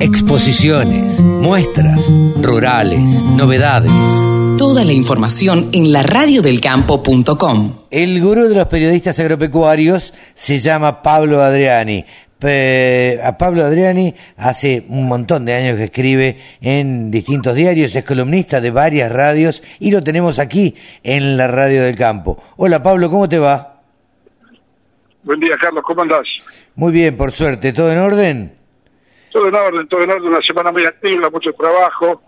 Exposiciones, muestras, rurales, novedades. Toda la información en laradiodelcampo.com. El gurú de los periodistas agropecuarios se llama Pablo Adriani. a Pablo Adriani hace un montón de años que escribe en distintos diarios, es columnista de varias radios y lo tenemos aquí en la Radio del Campo. Hola Pablo, ¿cómo te va? Buen día Carlos, ¿cómo andás? Muy bien, por suerte, ¿todo en orden? Todo en orden, todo en orden, una semana muy activa, mucho trabajo,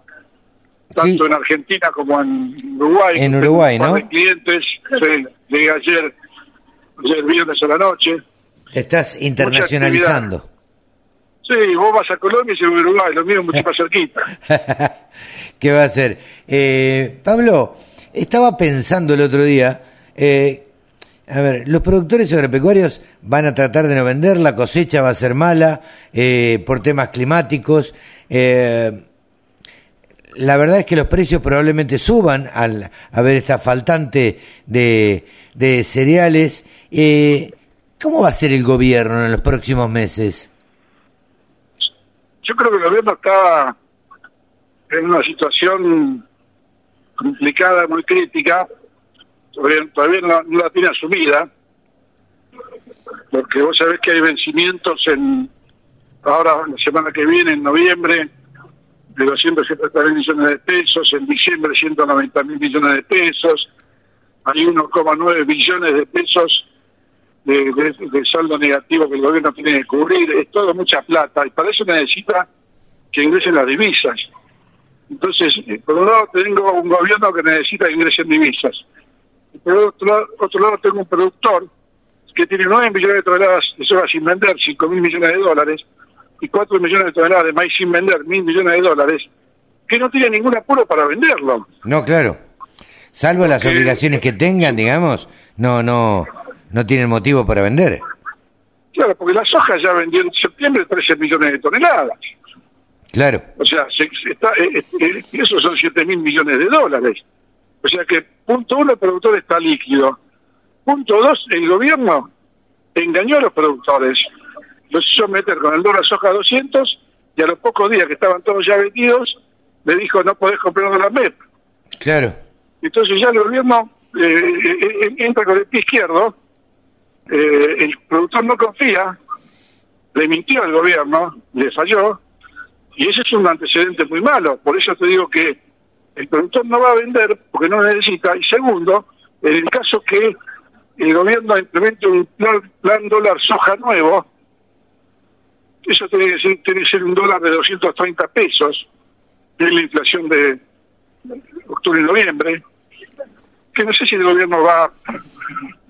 tanto en Argentina como en Uruguay. En Uruguay, ¿no? clientes, sí, ayer, ayer viernes a la noche. Te estás internacionalizando. Sí, vos vas a Colombia y yo a Uruguay, lo mío es mucho más cerquita. ¿Qué va a ser? Eh, Pablo, estaba pensando el otro día, eh, a ver, los productores agropecuarios van a tratar de no vender, la cosecha va a ser mala eh, por temas climáticos. Eh, la verdad es que los precios probablemente suban al haber esta faltante de, cereales. Eh, ¿Cómo va a ser el gobierno en los próximos meses? Yo creo que el gobierno está en una situación complicada, muy crítica, todavía, no, la tiene asumida, porque vos sabés que hay vencimientos en ahora la semana que viene, en noviembre, de 270 mil millones de pesos, en diciembre 190 mil millones de pesos, hay 1,9 billones de pesos de, saldo negativo que el gobierno tiene que cubrir, es todo mucha plata, y para eso necesita que ingresen las divisas. Entonces, eh, por un lado tengo un gobierno que necesita que ingresen divisas por otro, otro lado tengo un productor que tiene 9 millones de toneladas de soja sin vender, 5 mil millones de dólares, y 4 millones de toneladas de maíz sin vender, mil millones de dólares, que no tiene ningún apuro para venderlo. No, claro. Salvo las obligaciones que tengan, digamos, no, no, no tienen motivo para vender. Claro, porque la soja ya vendió en septiembre 13 millones de toneladas. Claro. O sea, se, está, eh, eh, esos son 7 mil millones de dólares. O sea que, punto uno, el productor está líquido. Punto dos, el gobierno engañó a los productores. Los hizo meter con el dólar soja 200 y a los pocos días que estaban todos ya vendidos, le dijo no podés comprar la MEP. Claro. Entonces ya el gobierno eh, eh, eh, entra con el pie izquierdo, el productor no confía, le mintió al gobierno, le falló, y ese es un antecedente muy malo. Por eso te digo que el productor no va a vender porque no necesita. Y segundo, en el caso que el gobierno implemente un plan, dólar soja nuevo, eso tiene que, ser, que un dólar de 230 pesos, es la inflación de octubre y noviembre, que no sé si el gobierno va,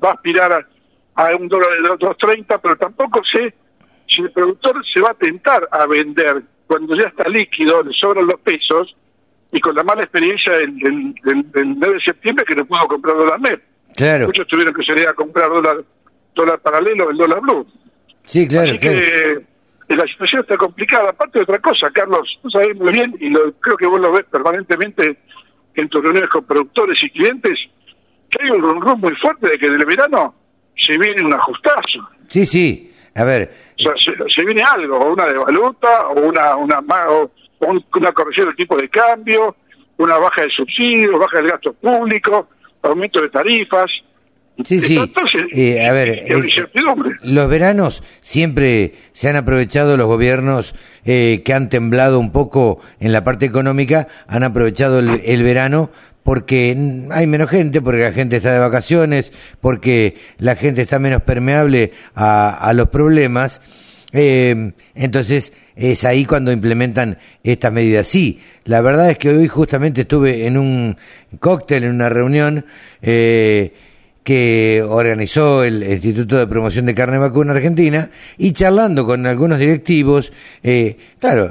va a aspirar a, un dólar de 230, pero tampoco sé si el productor se va a tentar a vender cuando ya está líquido, le sobran los pesos, y con la mala experiencia del, del, 9 de septiembre que no pudo comprar dólar MEP. Claro. Muchos tuvieron que salir a comprar dólar dólar paralelo, el dólar blue. Sí, claro. Así que eh, la situación está complicada. Aparte de otra cosa, Carlos, tú sabes muy bien, y lo, creo que vos lo ves permanentemente en tus reuniones con productores y clientes, que hay un rumbo muy fuerte de que en el verano se viene un ajustazo. Sí, sí. A ver. O sea, se, viene algo, o una devaluta, o una, una, o una corrección del tipo de cambio, una baja de subsidios, baja del gasto público, aumento de tarifas. Sí, sí. Eh, a ver, eh, los veranos siempre se han aprovechado los gobiernos eh, que han temblado un poco en la parte económica, han aprovechado el, verano porque hay menos gente, porque la gente está de vacaciones, porque la gente está menos permeable a, a los problemas eh, entonces es ahí cuando implementan estas medidas. Sí, la verdad es que hoy justamente estuve en un cóctel, en una reunión eh, que organizó el Instituto de Promoción de Carne Vacuna Argentina y charlando con algunos directivos, eh, claro,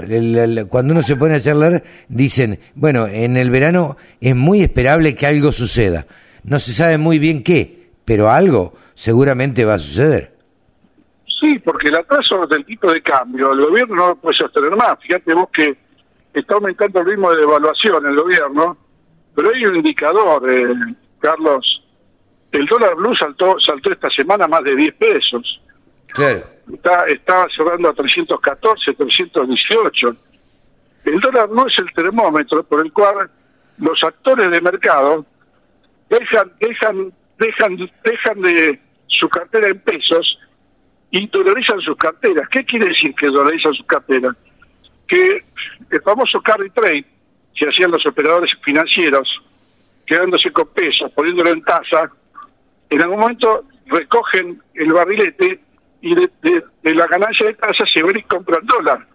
cuando uno se pone a charlar dicen, bueno, en el verano es muy esperable que algo suceda. No se sabe muy bien qué, pero algo seguramente va a suceder. Sí, porque el atraso del tipo de cambio, el gobierno no lo puede sostener más. Fíjate vos que está aumentando el ritmo de devaluación el gobierno, pero hay un indicador, eh, Carlos. El dólar blue saltó, saltó esta semana más de 10 pesos. Claro. está, estaba cerrando a 314, 318. El dólar no es el termómetro por el cual los actores de mercado dejan, dejan, dejan, dejan de su cartera en pesos y dolarizan sus carteras. ¿Qué quiere decir que dolarizan sus carteras? Que el famoso carry trade que hacían los operadores financieros, quedándose con pesos, poniéndolo en tasa, en algún momento recogen el barrilete y de, la ganancia de tasa se ven y compran dólar.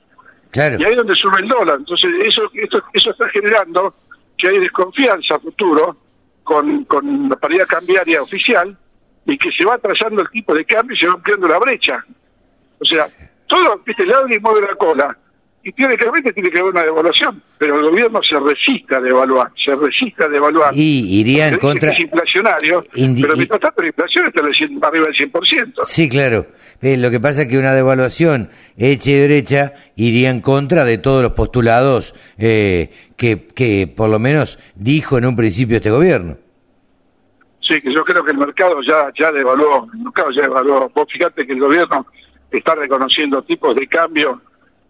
Y ahí es donde sube el dólar. Entonces, eso, esto, eso está generando que hay desconfianza a futuro con, con la paridad cambiaria oficial y que se va atrasando el tipo de cambio y se va ampliando la brecha. O sea, todo, viste, el y mueve la cola. Y teóricamente tiene que haber una devaluación, pero el gobierno se resista a devaluar, se resista a devaluar. Y iría en contra... Es inflacionario, pero mientras tanto la inflación está arriba del 100%. Sí, claro. Eh, lo que pasa es que una devaluación hecha y derecha iría en contra de todos los postulados eh, que, que por lo menos dijo en un principio este gobierno. Sí, que yo creo que el mercado ya ya devaluó, el mercado ya devaluó. Vos fíjate que el gobierno está reconociendo tipos de cambio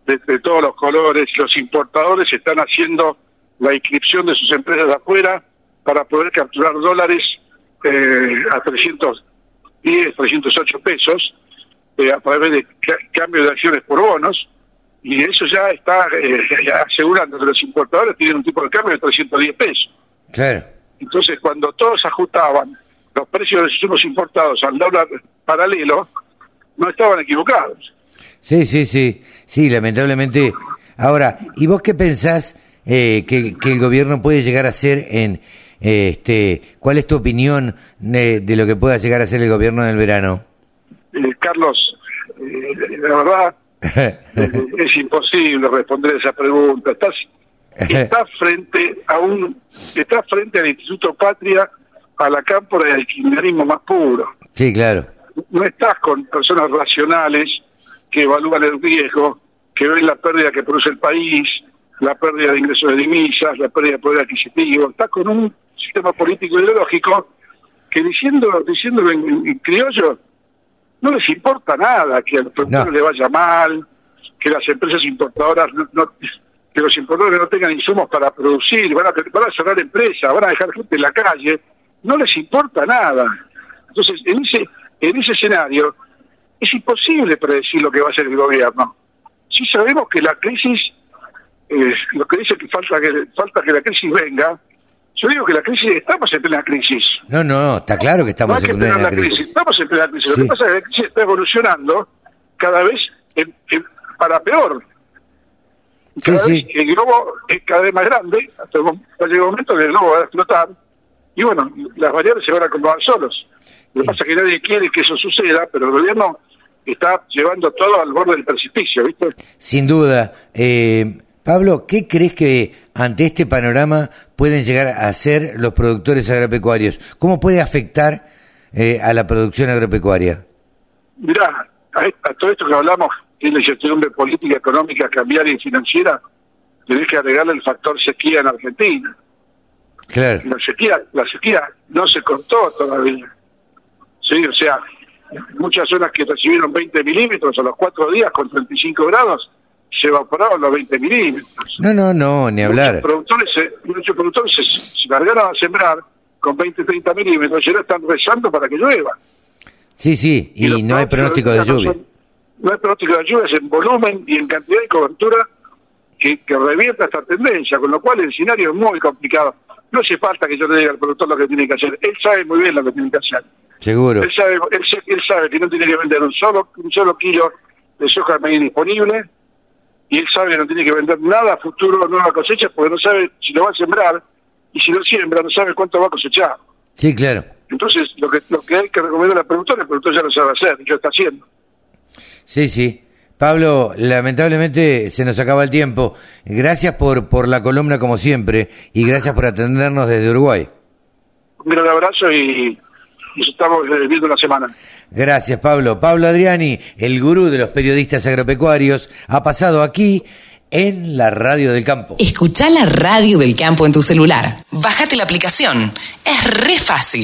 de, todos los colores, los importadores están haciendo la inscripción de sus empresas de afuera para poder capturar dólares eh, a 310, 308 pesos eh, a través de cambio de acciones por bonos y eso ya está eh, asegurando que los importadores tienen un tipo de cambio de 310 pesos. Claro. Entonces, cuando todos ajustaban los precios de los insumos importados al dólar paralelo, no estaban equivocados. Sí, sí, sí, sí, lamentablemente. Ahora, ¿y vos qué pensás eh, que, el gobierno puede llegar a hacer en, eh, este, cuál es tu opinión de, lo que pueda llegar a hacer el gobierno en el verano? Eh, Carlos, la verdad es imposible responder esa pregunta. Estás está frente a un está frente al Instituto Patria a la cámpora del kirchnerismo más puro. Sí, claro. No estás con personas racionales que evalúan el riesgo, que ven la pérdida que produce el país, la pérdida de ingresos de divisas, la pérdida de poder adquisitivo. Estás con un sistema político ideológico que diciendo diciéndolo en, criollo no les importa nada que al productor le vaya mal, que las empresas importadoras no que los importadores no tengan insumos para producir, van a, van a cerrar empresas, van a dejar gente en la calle, no les importa nada. Entonces, en ese, en ese escenario, es imposible predecir lo que va a hacer el gobierno. Si sabemos que la crisis, eh, lo que dice que falta que falta que la crisis venga, yo digo que la crisis, estamos en plena crisis. No, no, está claro que estamos en plena crisis. Estamos en plena crisis. Lo que pasa es que la crisis está evolucionando cada vez para peor el globo es cada vez más grande, hasta, el momento que el globo va a explotar, y bueno, las variables se van a acomodar solos. Lo que pasa es que nadie quiere que eso suceda, pero el gobierno está llevando todo al borde del precipicio, ¿viste? Sin duda. Eh, Pablo, ¿qué crees que ante este panorama pueden llegar a hacer los productores agropecuarios? ¿Cómo puede afectar eh, a la producción agropecuaria? Mirá, a todo esto que hablamos la incertidumbre política, económica, cambiaria y financiera, tenés que agregarle el factor sequía en Argentina. Claro. La sequía, la sequía no se cortó todavía. Sí, o sea, muchas zonas que recibieron 20 milímetros a los cuatro días con 35 grados, se evaporaron los 20 milímetros. No, no, no, ni hablar. Muchos productores se, muchos productores se, largaron a sembrar con 20, 30 milímetros y ahora están rezando para que llueva. Sí, sí, y, no hay pronóstico de lluvia no hay pronóstico de lluvias en volumen y en cantidad de cobertura que, que revierta esta tendencia, con lo cual el escenario es muy complicado. No hace falta que yo le diga al productor lo que tiene que hacer. Él sabe muy bien lo que tiene que hacer. Seguro. Él sabe, él, sabe que no tiene que vender un solo, un solo kilo de soja medio disponible y él sabe que no tiene que vender nada a futuro, nueva cosecha, porque no sabe si lo va a sembrar y si lo siembra no sabe cuánto va a cosechar. Sí, claro. Entonces, lo que, lo que hay que recomendar al productor, el productor ya lo sabe hacer y lo está haciendo. Sí, sí. Pablo, lamentablemente se nos acaba el tiempo. Gracias por, por la columna como siempre y gracias por atendernos desde Uruguay. Un gran abrazo y nos estamos viendo la semana. Gracias, Pablo. Pablo Adriani, el gurú de los periodistas agropecuarios, ha pasado aquí en la Radio del Campo. Escucha la Radio del Campo en tu celular. Bájate la aplicación. Es re fácil.